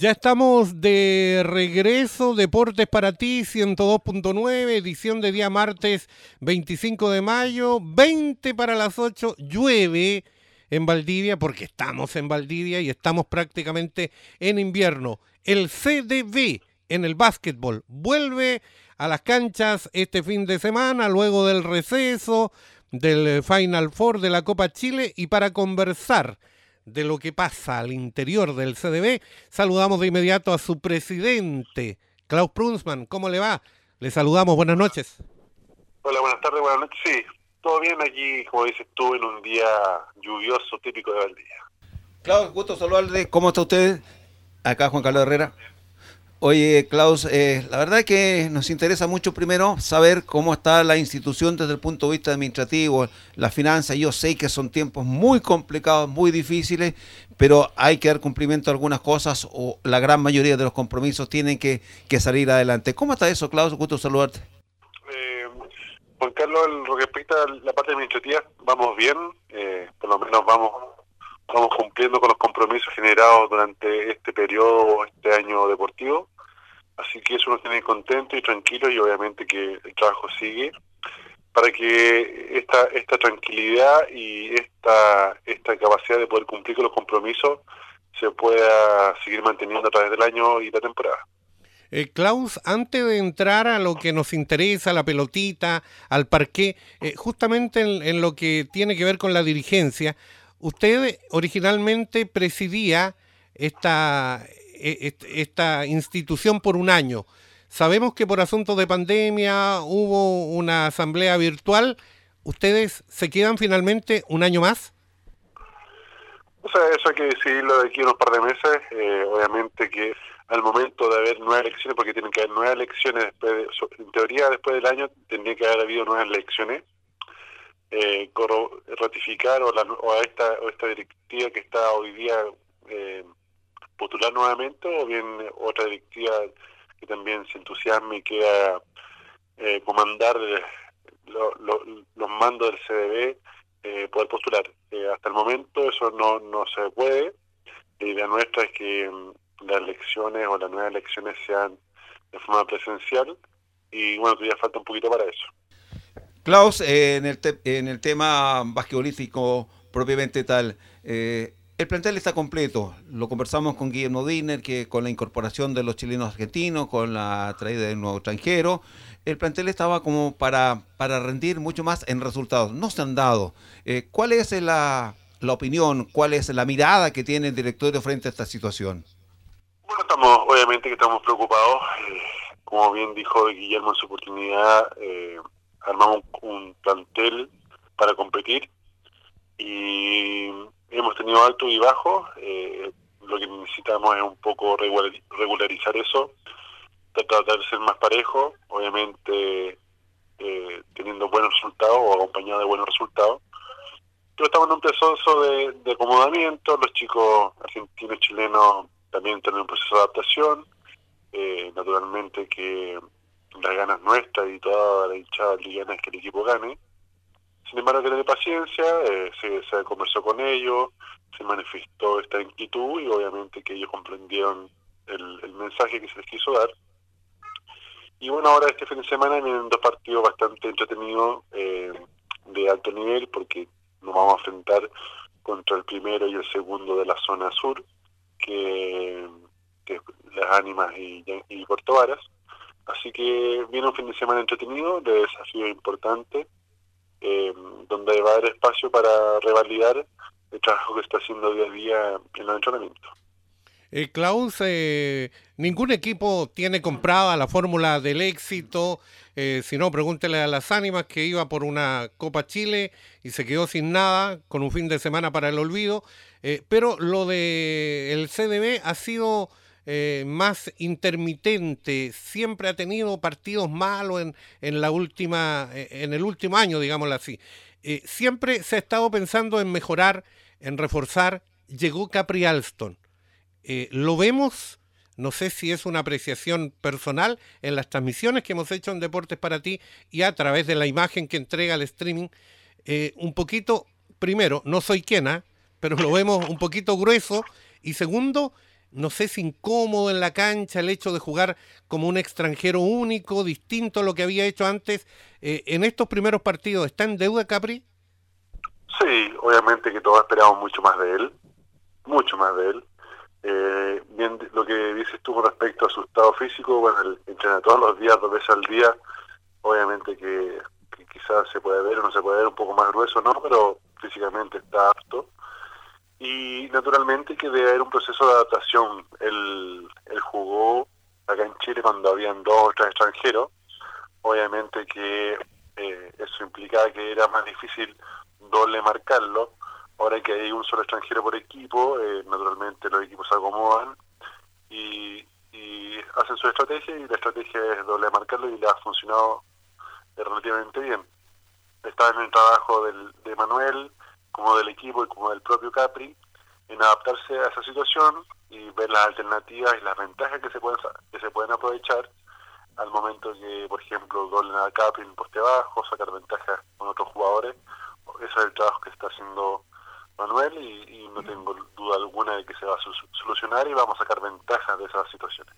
Ya estamos de regreso, Deportes para ti, 102.9, edición de día martes 25 de mayo, 20 para las 8, llueve en Valdivia porque estamos en Valdivia y estamos prácticamente en invierno. El CDB en el básquetbol vuelve a las canchas este fin de semana, luego del receso del Final Four de la Copa Chile y para conversar de lo que pasa al interior del CDB, saludamos de inmediato a su presidente, Klaus Prunsman. ¿Cómo le va? Le saludamos, buenas noches. Hola, buenas tardes, buenas noches. Sí, todo bien aquí, como dices tú, en un día lluvioso típico de Valdivia. Klaus, gusto saludarle. ¿Cómo está usted? Acá Juan Carlos Herrera. Oye, Klaus, eh, la verdad que nos interesa mucho primero saber cómo está la institución desde el punto de vista administrativo, la finanza. Yo sé que son tiempos muy complicados, muy difíciles, pero hay que dar cumplimiento a algunas cosas o la gran mayoría de los compromisos tienen que, salir adelante. ¿Cómo está eso, Klaus? Gusto saludarte. Eh, Juan Carlos, en lo que respecta la parte administrativa, vamos bien, eh, por lo menos vamos estamos cumpliendo con los compromisos generados durante este periodo, este año deportivo. Así que eso nos tiene contento y tranquilo y obviamente que el trabajo sigue para que esta esta tranquilidad y esta esta capacidad de poder cumplir con los compromisos se pueda seguir manteniendo a través del año y la temporada. Eh, Klaus, antes de entrar a lo que nos interesa, la pelotita, al parqué, eh, justamente en, lo que tiene que ver con la dirigencia, Usted originalmente presidía esta, e, esta institución por un año. Sabemos que por asuntos de pandemia hubo una asamblea virtual. ¿Ustedes se quedan finalmente un año más? O sea, eso hay que decidirlo de aquí unos par de meses. Eh, obviamente que al momento de haber nuevas elecciones, porque tienen que haber nuevas elecciones, después en teoría después del año tendría que haber habido nuevas elecciones eh, ratificar o, la, o, a esta, o esta directiva que está hoy día eh, postular nuevamente o bien otra directiva que también se entusiasme y quiera eh, comandar los mandos del CDB eh, poder postular. Eh, hasta el momento eso no, no se puede. La idea nuestra es que mm, las elecciones o las nuevas elecciones sean de forma presencial y bueno, todavía falta un poquito para eso. Klaus, eh, en, el en el tema basquetbolístico propiamente tal, eh, el plantel está completo. Lo conversamos con Guillermo Diner, que con la incorporación de los chilenos argentinos, con la traída del nuevo extranjero, el plantel estaba como para, para rendir mucho más en resultados. No se han dado. Eh, ¿Cuál es la, la opinión, cuál es la mirada que tiene el directorio frente a esta situación? Bueno, estamos, obviamente que estamos preocupados. como bien dijo Guillermo en su oportunidad, armamos un, plantel para competir y hemos tenido alto y bajo. Eh, lo que necesitamos es un poco regularizar eso, tratar de ser más parejo, obviamente eh, teniendo buenos resultados o acompañado de buenos resultados. Pero estamos en un proceso de, de acomodamiento, los chicos argentinos, chilenos también tienen un proceso de adaptación, eh, naturalmente que las ganas nuestras y toda la hinchada liviana es que el equipo gane. Sin embargo, que tener paciencia, eh, se, conversó con ellos, se manifestó esta inquietud y obviamente que ellos comprendieron el, mensaje que se les quiso dar. Y bueno, ahora este fin de semana vienen dos partidos bastante entretenidos eh, de alto nivel porque nos vamos a enfrentar contra el primero y el segundo de la zona sur, que, que las Ánimas y, y Puerto Varas. Así que viene un fin de semana entretenido, de desafío importante, eh, donde va a haber espacio para revalidar el trabajo que está haciendo día a día en el entrenamiento. Eh, Klaus, eh, ningún equipo tiene comprada la fórmula del éxito. Eh, si no, pregúntele a las ánimas que iba por una Copa Chile y se quedó sin nada con un fin de semana para el olvido. Eh, pero lo de el CDB ha sido eh, más intermitente, siempre ha tenido partidos malos en, en, la última, eh, en el último año, digámoslo así. Eh, siempre se ha estado pensando en mejorar, en reforzar. Llegó Capri Alston. lo vemos, no sé si es una apreciación personal, en las transmisiones que hemos hecho en Deportes para ti y a través de la imagen que entrega el streaming, un poquito, primero, no soy quien, ¿ah? pero lo vemos un poquito grueso y segundo, no sé si incómodo en la cancha el hecho de jugar como un extranjero único, distinto a lo que había hecho antes. Eh, en estos primeros partidos, ¿está en deuda Capri? Sí, obviamente que todos esperamos mucho más de él, mucho más de él. Eh, bien, lo que dices tú con respecto a su estado físico, bueno, él entrena todos los días, dos veces al día, obviamente que, quizás se puede ver o no se puede ver un poco más grueso, ¿no? Pero físicamente está apto. Y naturalmente que debe haber un proceso de adaptación. Él, él jugó acá en Chile cuando habían dos o tres extranjeros. Obviamente que eh, eso implicaba que era más difícil doble marcarlo. Ahora que hay un solo extranjero por equipo, eh, naturalmente los equipos se acomodan y, hacen su estrategia y la estrategia es doble marcarlo y le ha funcionado relativamente bien. Está en el trabajo del, de Manuel, como del equipo y como del propio Capri, en adaptarse a esa situación y ver las alternativas y las ventajas que se pueden que se pueden aprovechar al momento que, por ejemplo, doblen a Capri en poste bajo, sacar ventajas con otros jugadores. Ese es el trabajo que está haciendo Manuel y, y no tengo duda alguna de que se va a solucionar y vamos a sacar ventajas de esas situaciones.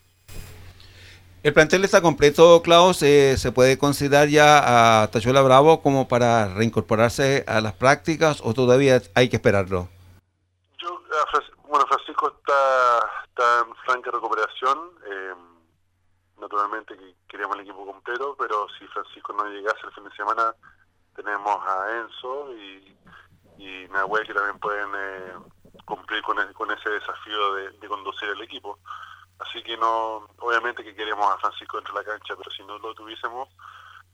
¿El plantel está completo, Klaus? Eh, ¿Se puede considerar ya a Tachuela Bravo como para reincorporarse a las prácticas o todavía hay que esperarlo? Yo, bueno, Francisco está, está en franca recuperación. Eh, naturalmente que queríamos el equipo completo, pero si Francisco no llegase el fin de semana, tenemos a Enzo y, y Nahuel que también pueden eh, cumplir con, ese desafío de, de conducir el equipo. Así que no, obviamente que queremos a Francisco dentro de la cancha, pero si no lo tuviésemos,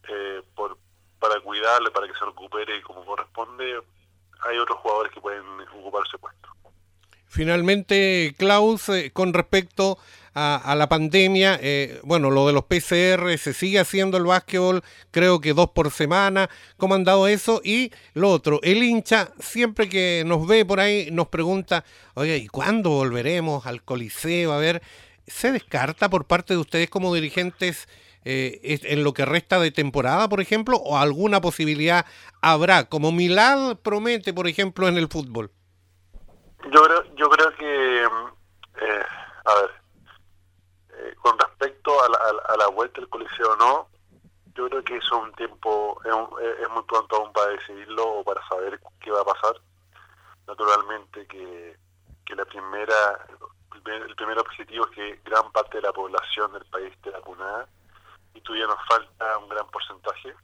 eh, por, para cuidarle, para que se recupere como corresponde, hay otros jugadores que pueden ocupar ese puesto. Finalmente, Klaus, eh, con respecto a, la pandemia, eh, bueno, lo de los PCR, se sigue haciendo el básquetbol, creo que dos por semana, ¿cómo han dado eso? Y lo otro, el hincha, siempre que nos ve por ahí, nos pregunta, oye, ¿y cuándo volveremos al Coliseo? A ver, ¿Se descarta por parte de ustedes como dirigentes eh, en lo que resta de temporada, por ejemplo, o alguna posibilidad habrá, como Milán promete, por ejemplo, en el fútbol? Yo creo, yo creo que, eh, a ver, eh, con respecto a la, vuelta del coliseo no, yo creo que es un tiempo, es, es muy pronto aún para decidirlo o para saber qué va a pasar. Naturalmente que, que la primera el primer objetivo es que gran parte de la población del país esté vacunada y todavía nos falta un gran porcentaje.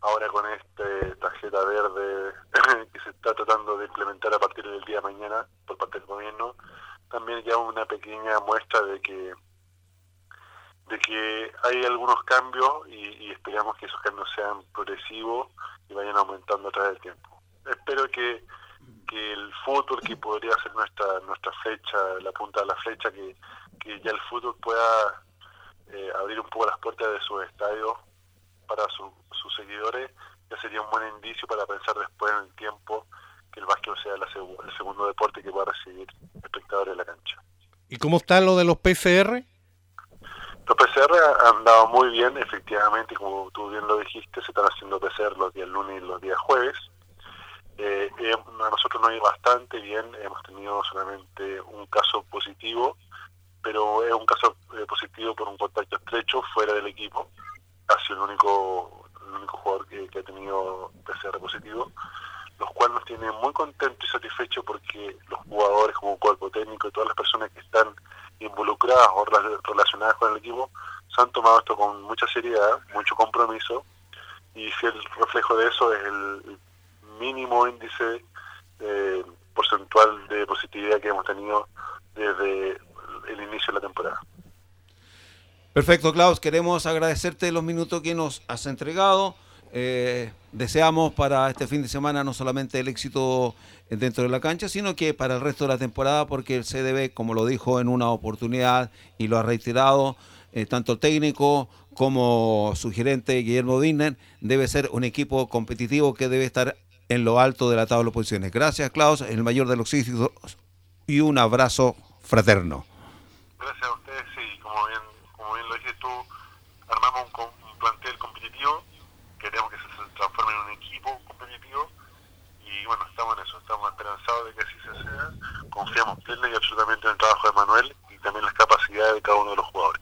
Ahora con esta tarjeta verde que se está tratando de implementar a partir del día de mañana por parte del gobierno, también ya una pequeña muestra de que de que hay algunos cambios y, y esperamos que esos cambios sean progresivos y vayan aumentando a través del tiempo. Espero que que el fútbol, que podría ser nuestra nuestra flecha, la punta de la flecha, que, que ya el fútbol pueda eh, abrir un poco las puertas de sus estadios para sus seguidores, ya sería un buen indicio para pensar después en el tiempo que el básquet sea el segundo deporte que pueda recibir espectadores en la cancha. ¿Y cómo está lo de los PCR? Los PCR han dado muy bien, efectivamente, como tú bien lo dijiste, se están haciendo PCR los días lunes y los días jueves. Eh, eh, a nosotros nos ha ido bastante bien, hemos tenido solamente un caso positivo, pero es un caso eh, positivo por un contacto estrecho fuera del equipo. Ha sido el único, el único jugador que, ha tenido PCR positivo, los cuales nos tienen muy contentos y satisfechos porque los jugadores como cuerpo técnico y todas las personas que están involucradas o relacionadas con el equipo se han tomado esto con mucha seriedad, mucho compromiso y si el reflejo de eso es el mínimo índice eh, porcentual de positividad que hemos tenido desde el inicio de la temporada. Perfecto, Klaus. Queremos agradecerte los minutos que nos has entregado. Eh, deseamos para este fin de semana no solamente el éxito dentro de la cancha, sino que para el resto de la temporada, porque el CDB, como lo dijo en una oportunidad y lo ha reiterado, eh, tanto técnico como su gerente Guillermo Diner, debe ser un equipo competitivo que debe estar en lo alto de la tabla de posiciones. Gracias, Klaus, el mayor de los éxitos y un abrazo fraterno. Gracias a ustedes, sí, como bien, como bien lo dices tú, armamos un, plantel competitivo, queremos que se transforme en un equipo competitivo y bueno, estamos en eso, estamos esperanzados de que así se sea, confiamos plena y absolutamente en el trabajo de Manuel y también las capacidades de cada uno de los jugadores.